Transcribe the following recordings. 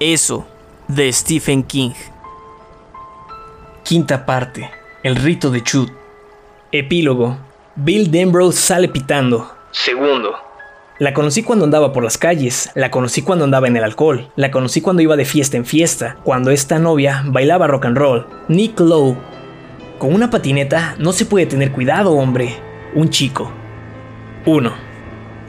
Eso, de Stephen King. Quinta parte. El rito de Chut. Epílogo. Bill Denbrough sale pitando. Segundo. La conocí cuando andaba por las calles, la conocí cuando andaba en el alcohol, la conocí cuando iba de fiesta en fiesta, cuando esta novia bailaba rock and roll. Nick Lowe. Con una patineta no se puede tener cuidado, hombre. Un chico. 1.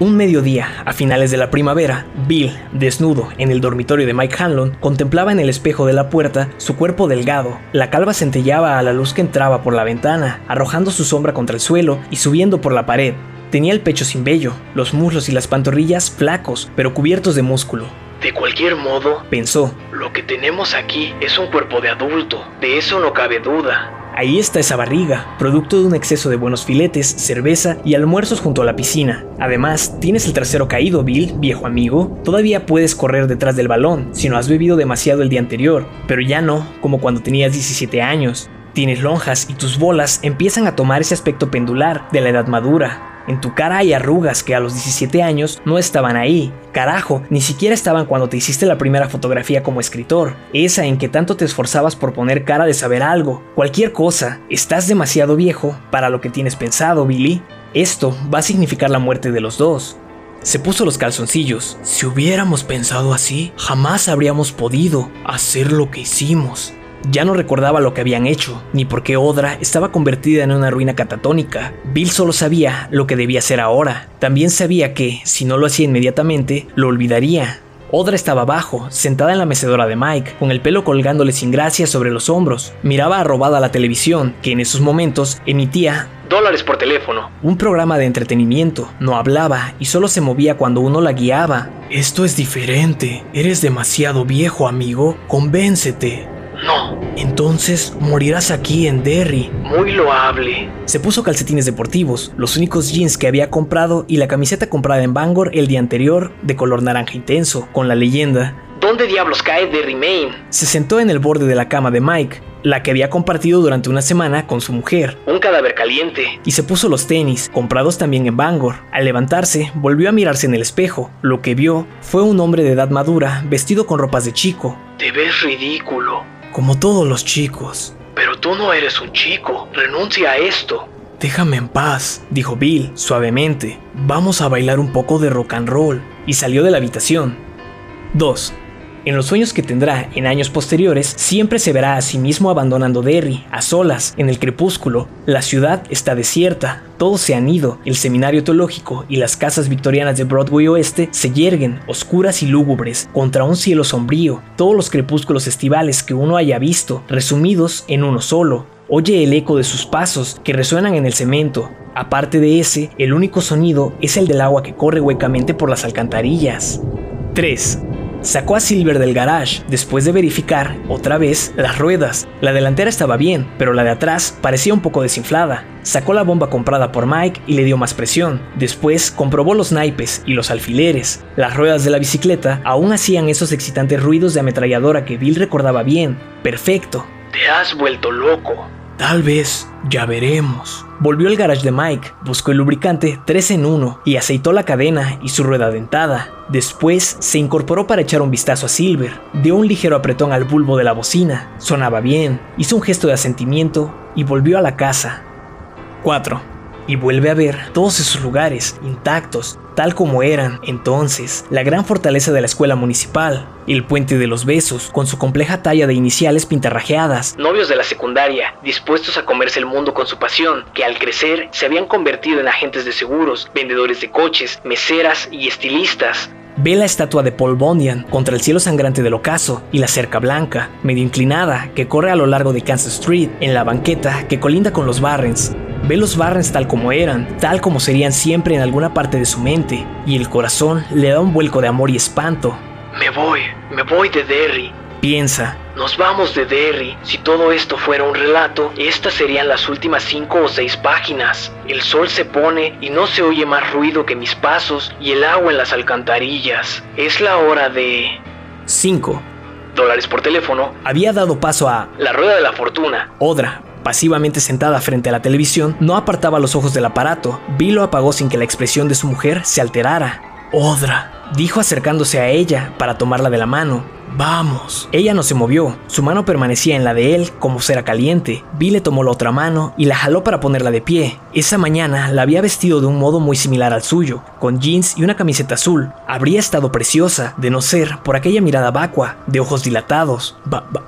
Un mediodía, a finales de la primavera, Bill, desnudo, en el dormitorio de Mike Hanlon, contemplaba en el espejo de la puerta su cuerpo delgado. La calva centellaba a la luz que entraba por la ventana, arrojando su sombra contra el suelo y subiendo por la pared. Tenía el pecho sin vello, los muslos y las pantorrillas flacos, pero cubiertos de músculo. De cualquier modo, pensó, lo que tenemos aquí es un cuerpo de adulto, de eso no cabe duda. Ahí está esa barriga, producto de un exceso de buenos filetes, cerveza y almuerzos junto a la piscina. Además, tienes el trasero caído, Bill, viejo amigo. Todavía puedes correr detrás del balón si no has bebido demasiado el día anterior, pero ya no, como cuando tenías 17 años. Tienes lonjas y tus bolas empiezan a tomar ese aspecto pendular de la edad madura. En tu cara hay arrugas que a los 17 años no estaban ahí. Carajo, ni siquiera estaban cuando te hiciste la primera fotografía como escritor, esa en que tanto te esforzabas por poner cara de saber algo. Cualquier cosa, estás demasiado viejo para lo que tienes pensado, Billy. Esto va a significar la muerte de los dos. Se puso los calzoncillos. Si hubiéramos pensado así, jamás habríamos podido hacer lo que hicimos. Ya no recordaba lo que habían hecho, ni por qué Odra estaba convertida en una ruina catatónica. Bill solo sabía lo que debía hacer ahora. También sabía que, si no lo hacía inmediatamente, lo olvidaría. Odra estaba abajo, sentada en la mecedora de Mike, con el pelo colgándole sin gracia sobre los hombros. Miraba arrobada la televisión, que en esos momentos emitía dólares por teléfono. Un programa de entretenimiento. No hablaba y solo se movía cuando uno la guiaba. Esto es diferente. Eres demasiado viejo, amigo. Convéncete. No. Entonces morirás aquí en Derry. Muy loable. Se puso calcetines deportivos, los únicos jeans que había comprado y la camiseta comprada en Bangor el día anterior de color naranja intenso, con la leyenda ¿Dónde diablos cae Derry Main? Se sentó en el borde de la cama de Mike, la que había compartido durante una semana con su mujer. Un cadáver caliente. Y se puso los tenis, comprados también en Bangor. Al levantarse, volvió a mirarse en el espejo. Lo que vio fue un hombre de edad madura, vestido con ropas de chico. Te ves ridículo. Como todos los chicos. Pero tú no eres un chico. Renuncia a esto. Déjame en paz, dijo Bill suavemente. Vamos a bailar un poco de rock and roll. Y salió de la habitación. 2. En los sueños que tendrá en años posteriores, siempre se verá a sí mismo abandonando Derry, a solas, en el crepúsculo. La ciudad está desierta, todos se han ido, el seminario teológico y las casas victorianas de Broadway Oeste se yerguen, oscuras y lúgubres, contra un cielo sombrío, todos los crepúsculos estivales que uno haya visto, resumidos en uno solo. Oye el eco de sus pasos que resuenan en el cemento. Aparte de ese, el único sonido es el del agua que corre huecamente por las alcantarillas. 3. Sacó a Silver del garage después de verificar, otra vez, las ruedas. La delantera estaba bien, pero la de atrás parecía un poco desinflada. Sacó la bomba comprada por Mike y le dio más presión. Después comprobó los naipes y los alfileres. Las ruedas de la bicicleta aún hacían esos excitantes ruidos de ametralladora que Bill recordaba bien. Perfecto. Te has vuelto loco. Tal vez, ya veremos. Volvió al garage de Mike, buscó el lubricante 3 en 1 y aceitó la cadena y su rueda dentada. Después se incorporó para echar un vistazo a Silver, dio un ligero apretón al bulbo de la bocina, sonaba bien, hizo un gesto de asentimiento y volvió a la casa. 4 y vuelve a ver todos esos lugares intactos, tal como eran entonces, la gran fortaleza de la escuela municipal, el puente de los besos, con su compleja talla de iniciales pintarrajeadas, novios de la secundaria, dispuestos a comerse el mundo con su pasión, que al crecer se habían convertido en agentes de seguros, vendedores de coches, meseras y estilistas, Ve la estatua de Paul Bunyan contra el cielo sangrante del ocaso y la cerca blanca, medio inclinada, que corre a lo largo de Kansas Street, en la banqueta que colinda con los Barrens. Ve los Barrens tal como eran, tal como serían siempre en alguna parte de su mente, y el corazón le da un vuelco de amor y espanto. Me voy, me voy de Derry. Piensa, nos vamos de Derry. Si todo esto fuera un relato, estas serían las últimas cinco o seis páginas. El sol se pone y no se oye más ruido que mis pasos y el agua en las alcantarillas. Es la hora de... 5. Dólares por teléfono. Había dado paso a... La rueda de la fortuna. Odra, pasivamente sentada frente a la televisión, no apartaba los ojos del aparato. Bill lo apagó sin que la expresión de su mujer se alterara. Odra, dijo acercándose a ella para tomarla de la mano. Vamos. Ella no se movió, su mano permanecía en la de él como cera caliente. Bill le tomó la otra mano y la jaló para ponerla de pie. Esa mañana la había vestido de un modo muy similar al suyo, con jeans y una camiseta azul. Habría estado preciosa, de no ser por aquella mirada vacua, de ojos dilatados. Va, va,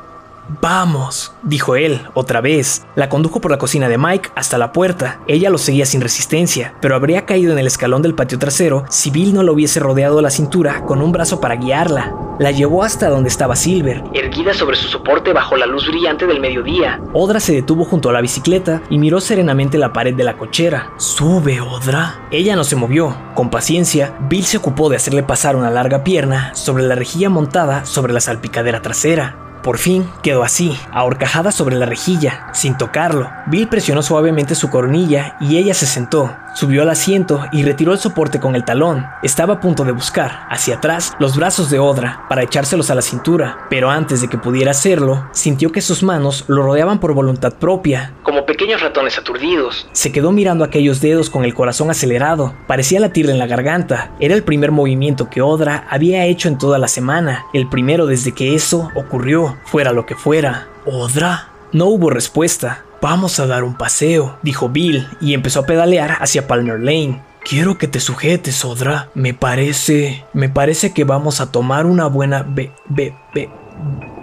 Vamos, dijo él, otra vez. La condujo por la cocina de Mike hasta la puerta. Ella lo seguía sin resistencia, pero habría caído en el escalón del patio trasero si Bill no lo hubiese rodeado la cintura con un brazo para guiarla. La llevó hasta donde estaba Silver, erguida sobre su soporte bajo la luz brillante del mediodía. Odra se detuvo junto a la bicicleta y miró serenamente la pared de la cochera. Sube, Odra. Ella no se movió. Con paciencia, Bill se ocupó de hacerle pasar una larga pierna sobre la rejilla montada sobre la salpicadera trasera. Por fin quedó así, ahorcajada sobre la rejilla, sin tocarlo. Bill presionó suavemente su coronilla y ella se sentó. Subió al asiento y retiró el soporte con el talón. Estaba a punto de buscar, hacia atrás, los brazos de Odra para echárselos a la cintura, pero antes de que pudiera hacerlo, sintió que sus manos lo rodeaban por voluntad propia. Como pequeños ratones aturdidos. Se quedó mirando aquellos dedos con el corazón acelerado. Parecía latirle en la garganta. Era el primer movimiento que Odra había hecho en toda la semana, el primero desde que eso ocurrió, fuera lo que fuera. Odra. No hubo respuesta. Vamos a dar un paseo, dijo Bill, y empezó a pedalear hacia Palmer Lane. Quiero que te sujetes, Odra. Me parece... Me parece que vamos a tomar una buena... Be, be, be,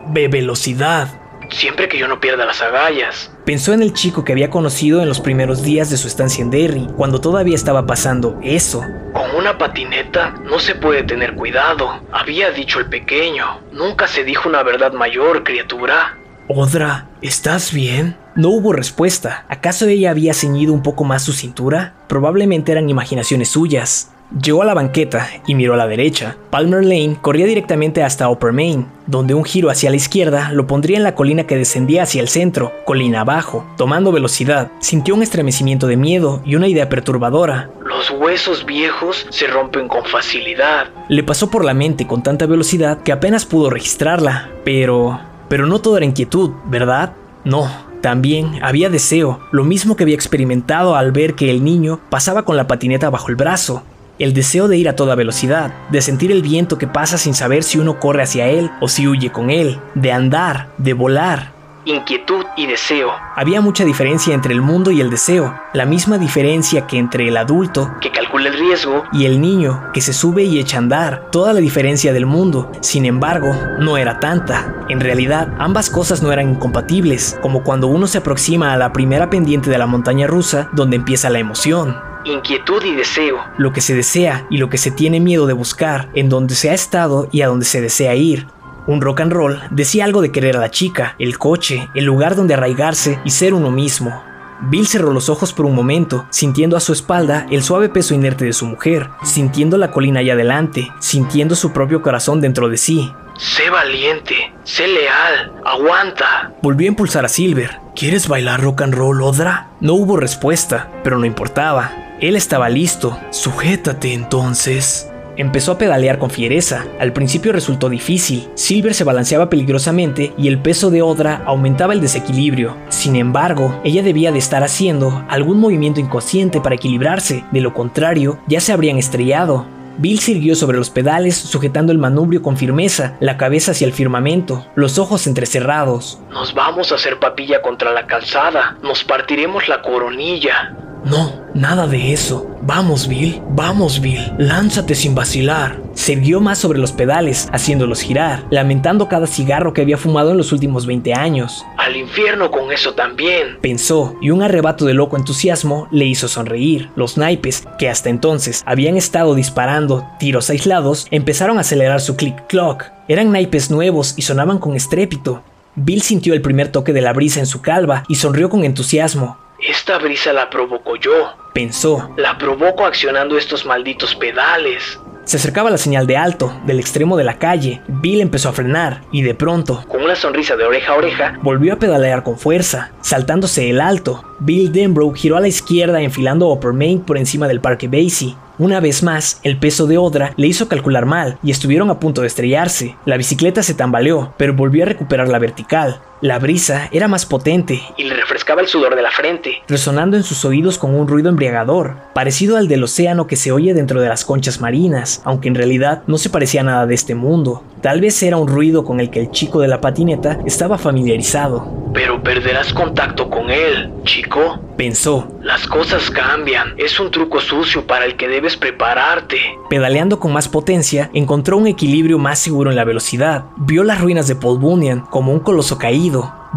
be velocidad. Siempre que yo no pierda las agallas. Pensó en el chico que había conocido en los primeros días de su estancia en Derry, cuando todavía estaba pasando eso. Con una patineta no se puede tener cuidado, había dicho el pequeño. Nunca se dijo una verdad mayor, criatura. Odra, ¿estás bien? No hubo respuesta. ¿Acaso ella había ceñido un poco más su cintura? Probablemente eran imaginaciones suyas. Llegó a la banqueta y miró a la derecha. Palmer Lane corría directamente hasta Upper Main, donde un giro hacia la izquierda lo pondría en la colina que descendía hacia el centro, colina abajo. Tomando velocidad, sintió un estremecimiento de miedo y una idea perturbadora. Los huesos viejos se rompen con facilidad. Le pasó por la mente con tanta velocidad que apenas pudo registrarla, pero... Pero no todo era inquietud, ¿verdad? No, también había deseo, lo mismo que había experimentado al ver que el niño pasaba con la patineta bajo el brazo. El deseo de ir a toda velocidad, de sentir el viento que pasa sin saber si uno corre hacia él o si huye con él, de andar, de volar, inquietud y deseo. Había mucha diferencia entre el mundo y el deseo, la misma diferencia que entre el adulto, que calcula el riesgo, y el niño, que se sube y echa a andar, toda la diferencia del mundo. Sin embargo, no era tanta. En realidad, ambas cosas no eran incompatibles, como cuando uno se aproxima a la primera pendiente de la montaña rusa donde empieza la emoción. Inquietud y deseo. Lo que se desea y lo que se tiene miedo de buscar, en donde se ha estado y a donde se desea ir, un rock and roll decía algo de querer a la chica, el coche, el lugar donde arraigarse y ser uno mismo. Bill cerró los ojos por un momento, sintiendo a su espalda el suave peso inerte de su mujer, sintiendo la colina allá adelante, sintiendo su propio corazón dentro de sí. Sé valiente, sé leal, aguanta. Volvió a impulsar a Silver. ¿Quieres bailar rock and roll, Odra? No hubo respuesta, pero no importaba. Él estaba listo. Sujétate entonces. Empezó a pedalear con fiereza. Al principio resultó difícil. Silver se balanceaba peligrosamente y el peso de Odra aumentaba el desequilibrio. Sin embargo, ella debía de estar haciendo algún movimiento inconsciente para equilibrarse, de lo contrario, ya se habrían estrellado. Bill sirvió sobre los pedales, sujetando el manubrio con firmeza, la cabeza hacia el firmamento, los ojos entrecerrados. Nos vamos a hacer papilla contra la calzada, nos partiremos la coronilla. No, nada de eso. Vamos, Bill, vamos, Bill, lánzate sin vacilar. Se irguió más sobre los pedales, haciéndolos girar, lamentando cada cigarro que había fumado en los últimos 20 años. Al infierno con eso también, pensó, y un arrebato de loco entusiasmo le hizo sonreír. Los naipes, que hasta entonces habían estado disparando tiros aislados, empezaron a acelerar su click-clock. Eran naipes nuevos y sonaban con estrépito. Bill sintió el primer toque de la brisa en su calva y sonrió con entusiasmo. Esta brisa la provoco yo. Pensó. La provoco accionando estos malditos pedales. Se acercaba la señal de alto, del extremo de la calle. Bill empezó a frenar y de pronto, con una sonrisa de oreja a oreja, volvió a pedalear con fuerza, saltándose el alto. Bill Denbrough giró a la izquierda enfilando Upper Main por encima del Parque Basie. Una vez más, el peso de Odra le hizo calcular mal y estuvieron a punto de estrellarse. La bicicleta se tambaleó, pero volvió a recuperar la vertical. La brisa era más potente y le refrescaba el sudor de la frente. resonando en sus oídos con un ruido embriagador, parecido al del océano que se oye dentro de las conchas marinas, aunque en realidad no se parecía a nada de este mundo. Tal vez era un ruido con el que el chico de la patineta estaba familiarizado. Pero perderás contacto con él, chico. Pensó, Las cosas cambian. Es un truco sucio para el que debes prepararte. Pedaleando con más potencia, encontró un equilibrio más seguro en la velocidad. Vio las ruinas de Paul Bunyan como un coloso caído.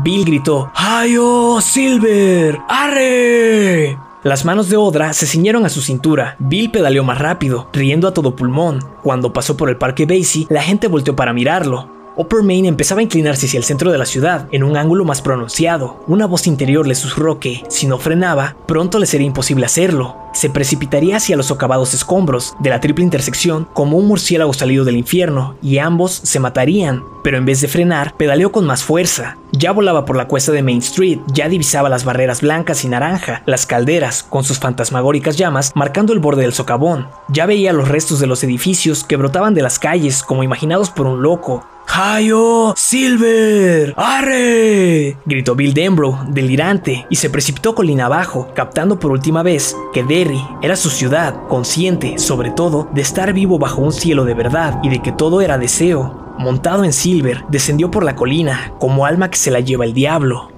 Bill gritó: ¡Hayo, Silver! ¡Arre! Las manos de Odra se ciñeron a su cintura. Bill pedaleó más rápido, riendo a todo pulmón. Cuando pasó por el parque Basie, la gente volteó para mirarlo. Upper Main empezaba a inclinarse hacia el centro de la ciudad, en un ángulo más pronunciado. Una voz interior le susurró que, si no frenaba, pronto le sería imposible hacerlo. Se precipitaría hacia los socavados escombros de la triple intersección como un murciélago salido del infierno, y ambos se matarían. Pero en vez de frenar, pedaleó con más fuerza. Ya volaba por la cuesta de Main Street, ya divisaba las barreras blancas y naranja, las calderas, con sus fantasmagóricas llamas, marcando el borde del socavón. Ya veía los restos de los edificios que brotaban de las calles como imaginados por un loco, ¡Hayo! ¡Silver! ¡Arre! gritó Bill Denbrough, delirante, y se precipitó colina abajo, captando por última vez que Derry era su ciudad, consciente, sobre todo, de estar vivo bajo un cielo de verdad y de que todo era deseo. Montado en Silver, descendió por la colina, como alma que se la lleva el diablo.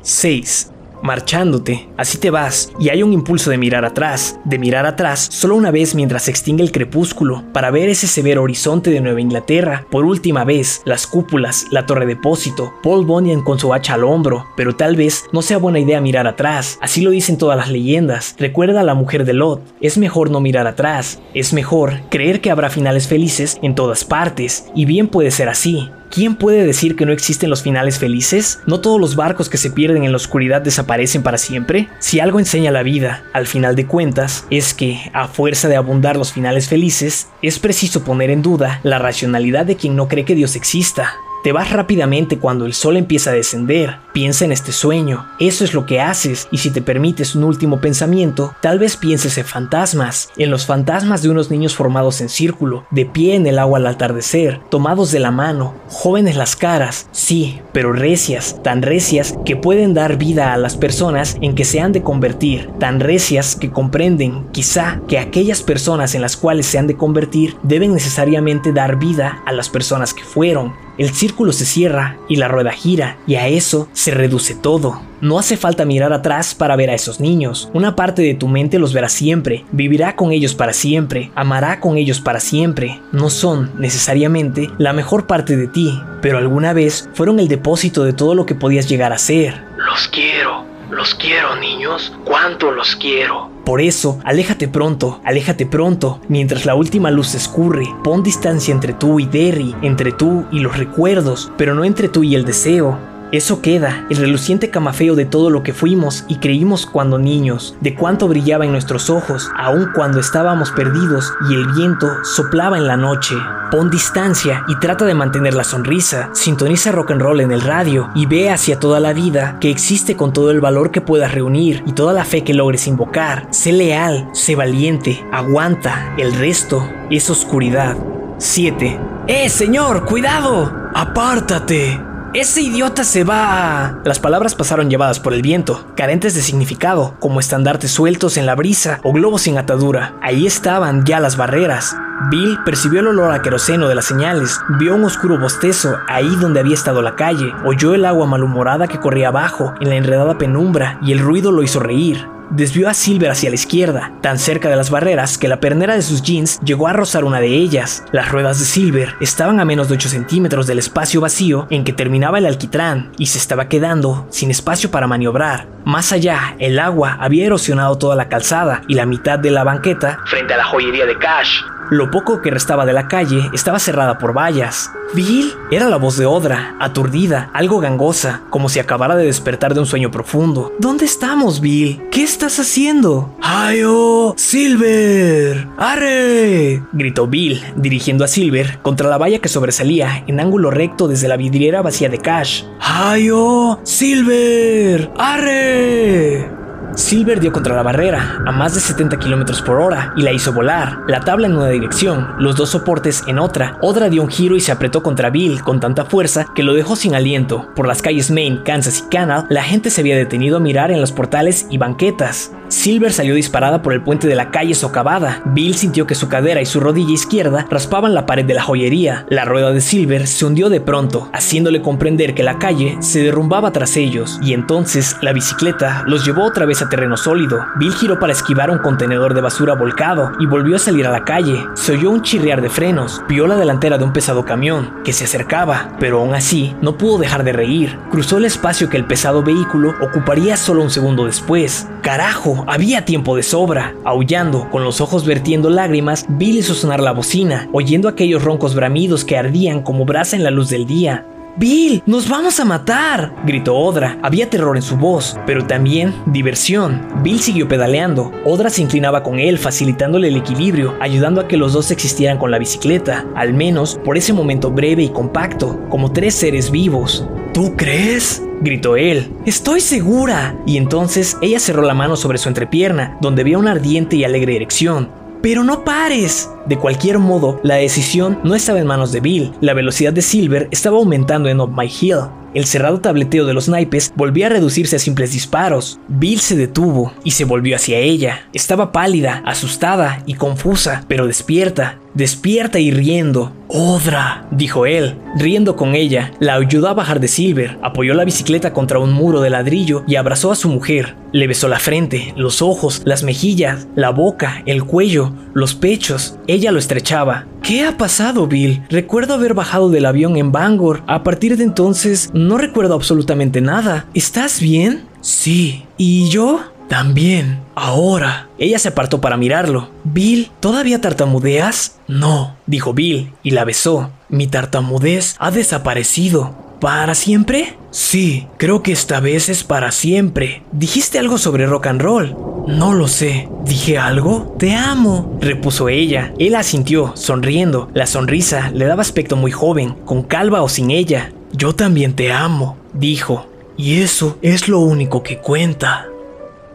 6 marchándote, así te vas, y hay un impulso de mirar atrás, de mirar atrás solo una vez mientras se extingue el crepúsculo, para ver ese severo horizonte de Nueva Inglaterra, por última vez, las cúpulas, la torre depósito, Paul Bunyan con su hacha al hombro, pero tal vez no sea buena idea mirar atrás, así lo dicen todas las leyendas, recuerda a la mujer de Lot, es mejor no mirar atrás, es mejor creer que habrá finales felices en todas partes, y bien puede ser así, ¿Quién puede decir que no existen los finales felices? ¿No todos los barcos que se pierden en la oscuridad desaparecen para siempre? Si algo enseña la vida, al final de cuentas, es que, a fuerza de abundar los finales felices, es preciso poner en duda la racionalidad de quien no cree que Dios exista. Te vas rápidamente cuando el sol empieza a descender. Piensa en este sueño. Eso es lo que haces. Y si te permites un último pensamiento, tal vez pienses en fantasmas. En los fantasmas de unos niños formados en círculo, de pie en el agua al atardecer, tomados de la mano, jóvenes las caras. Sí, pero recias, tan recias que pueden dar vida a las personas en que se han de convertir. Tan recias que comprenden, quizá, que aquellas personas en las cuales se han de convertir deben necesariamente dar vida a las personas que fueron. El círculo se cierra y la rueda gira, y a eso se reduce todo. No hace falta mirar atrás para ver a esos niños. Una parte de tu mente los verá siempre, vivirá con ellos para siempre, amará con ellos para siempre. No son, necesariamente, la mejor parte de ti, pero alguna vez fueron el depósito de todo lo que podías llegar a ser. Los quiero. Los quiero, niños. ¿Cuánto los quiero? Por eso, aléjate pronto, aléjate pronto, mientras la última luz escurre. Pon distancia entre tú y Derry, entre tú y los recuerdos, pero no entre tú y el deseo. Eso queda, el reluciente camafeo de todo lo que fuimos y creímos cuando niños, de cuánto brillaba en nuestros ojos, aun cuando estábamos perdidos y el viento soplaba en la noche. Pon distancia y trata de mantener la sonrisa, sintoniza rock and roll en el radio y ve hacia toda la vida que existe con todo el valor que puedas reunir y toda la fe que logres invocar. Sé leal, sé valiente, aguanta, el resto es oscuridad. 7. ¡Eh, señor! ¡Cuidado! ¡Apártate! Ese idiota se va. Las palabras pasaron llevadas por el viento, carentes de significado, como estandartes sueltos en la brisa o globos sin atadura. Ahí estaban ya las barreras. Bill percibió el olor a queroseno de las señales, vio un oscuro bostezo ahí donde había estado la calle, oyó el agua malhumorada que corría abajo en la enredada penumbra y el ruido lo hizo reír. Desvió a Silver hacia la izquierda, tan cerca de las barreras que la pernera de sus jeans llegó a rozar una de ellas. Las ruedas de Silver estaban a menos de 8 centímetros del espacio vacío en que terminaba el alquitrán y se estaba quedando sin espacio para maniobrar. Más allá, el agua había erosionado toda la calzada y la mitad de la banqueta Frente a la joyería de Cash. Lo poco que restaba de la calle estaba cerrada por vallas. Bill era la voz de Odra, aturdida, algo gangosa, como si acabara de despertar de un sueño profundo. ¿Dónde estamos, Bill? ¿Qué estás haciendo? ¡Hayo! ¡Silver! ¡Arre! gritó Bill, dirigiendo a Silver contra la valla que sobresalía en ángulo recto desde la vidriera vacía de Cash. ¡Hayo! ¡Silver! ¡Arre! Silver dio contra la barrera a más de 70 km por hora y la hizo volar, la tabla en una dirección, los dos soportes en otra. Odra dio un giro y se apretó contra Bill con tanta fuerza que lo dejó sin aliento. Por las calles Main, Kansas y Canal, la gente se había detenido a mirar en los portales y banquetas. Silver salió disparada por el puente de la calle socavada. Bill sintió que su cadera y su rodilla izquierda raspaban la pared de la joyería. La rueda de Silver se hundió de pronto, haciéndole comprender que la calle se derrumbaba tras ellos, y entonces la bicicleta los llevó otra vez a terreno sólido. Bill giró para esquivar un contenedor de basura volcado y volvió a salir a la calle. Se oyó un chirriar de frenos, vio la delantera de un pesado camión que se acercaba, pero aún así no pudo dejar de reír. Cruzó el espacio que el pesado vehículo ocuparía solo un segundo después. Carajo, había tiempo de sobra. Aullando, con los ojos vertiendo lágrimas, Bill hizo sonar la bocina, oyendo aquellos roncos bramidos que ardían como brasa en la luz del día. Bill, nos vamos a matar, gritó Odra. Había terror en su voz, pero también diversión. Bill siguió pedaleando. Odra se inclinaba con él, facilitándole el equilibrio, ayudando a que los dos existieran con la bicicleta, al menos por ese momento breve y compacto, como tres seres vivos. ¿Tú crees? gritó él. Estoy segura. Y entonces ella cerró la mano sobre su entrepierna, donde había una ardiente y alegre erección. Pero no pares. De cualquier modo, la decisión no estaba en manos de Bill. La velocidad de Silver estaba aumentando en Up My Hill. El cerrado tableteo de los naipes volvía a reducirse a simples disparos. Bill se detuvo y se volvió hacia ella. Estaba pálida, asustada y confusa, pero despierta, despierta y riendo. Odra, dijo él, riendo con ella, la ayudó a bajar de Silver, apoyó la bicicleta contra un muro de ladrillo y abrazó a su mujer. Le besó la frente, los ojos, las mejillas, la boca, el cuello, los pechos. Ella lo estrechaba. ¿Qué ha pasado, Bill? Recuerdo haber bajado del avión en Bangor. A partir de entonces no recuerdo absolutamente nada. ¿Estás bien? Sí. ¿Y yo? También. Ahora. Ella se apartó para mirarlo. Bill, ¿todavía tartamudeas? No, dijo Bill y la besó. Mi tartamudez ha desaparecido. ¿Para siempre? Sí, creo que esta vez es para siempre. ¿Dijiste algo sobre rock and roll? No lo sé. ¿Dije algo? Te amo, repuso ella. Él asintió, sonriendo. La sonrisa le daba aspecto muy joven, con calva o sin ella. Yo también te amo, dijo. Y eso es lo único que cuenta.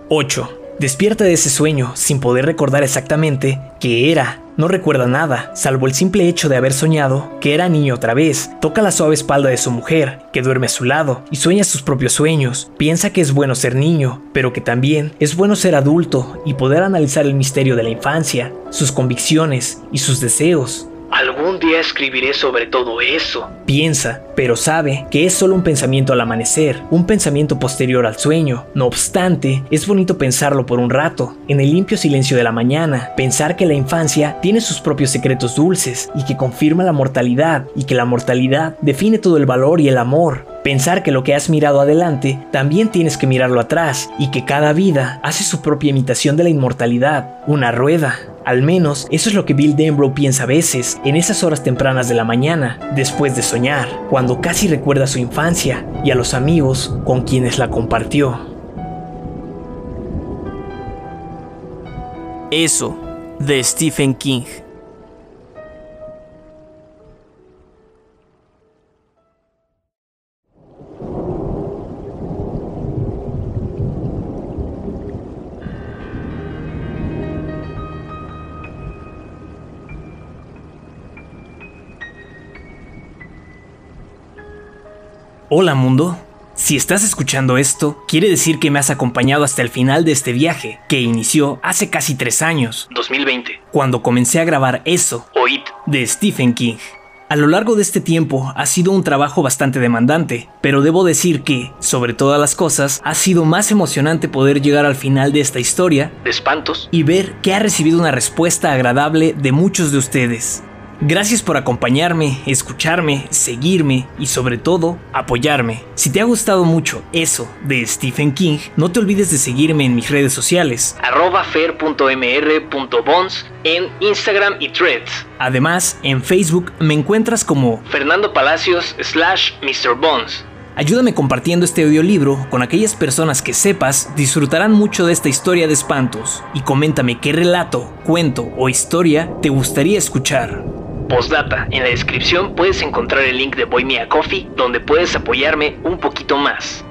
8. Despierta de ese sueño sin poder recordar exactamente qué era. No recuerda nada, salvo el simple hecho de haber soñado que era niño otra vez. Toca la suave espalda de su mujer, que duerme a su lado, y sueña sus propios sueños. Piensa que es bueno ser niño, pero que también es bueno ser adulto y poder analizar el misterio de la infancia, sus convicciones y sus deseos. Algún día escribiré sobre todo eso. Piensa, pero sabe que es solo un pensamiento al amanecer, un pensamiento posterior al sueño. No obstante, es bonito pensarlo por un rato, en el limpio silencio de la mañana, pensar que la infancia tiene sus propios secretos dulces y que confirma la mortalidad y que la mortalidad define todo el valor y el amor. Pensar que lo que has mirado adelante también tienes que mirarlo atrás y que cada vida hace su propia imitación de la inmortalidad, una rueda. Al menos eso es lo que Bill Denbrough piensa a veces, en esas horas tempranas de la mañana, después de soñar, cuando casi recuerda su infancia y a los amigos con quienes la compartió. Eso, de Stephen King. Hola mundo. Si estás escuchando esto, quiere decir que me has acompañado hasta el final de este viaje, que inició hace casi tres años, 2020. cuando comencé a grabar eso, O It. de Stephen King. A lo largo de este tiempo ha sido un trabajo bastante demandante, pero debo decir que, sobre todas las cosas, ha sido más emocionante poder llegar al final de esta historia De espantos. y ver que ha recibido una respuesta agradable de muchos de ustedes. Gracias por acompañarme, escucharme, seguirme y sobre todo apoyarme. Si te ha gustado mucho eso de Stephen King, no te olvides de seguirme en mis redes sociales. Arroba en Instagram y Threads. Además, en Facebook me encuentras como Fernando Palacios slash Mr. Bones. Ayúdame compartiendo este audiolibro con aquellas personas que sepas disfrutarán mucho de esta historia de espantos y coméntame qué relato, cuento o historia te gustaría escuchar. Postdata, en la descripción puedes encontrar el link de Boy Me a Coffee donde puedes apoyarme un poquito más.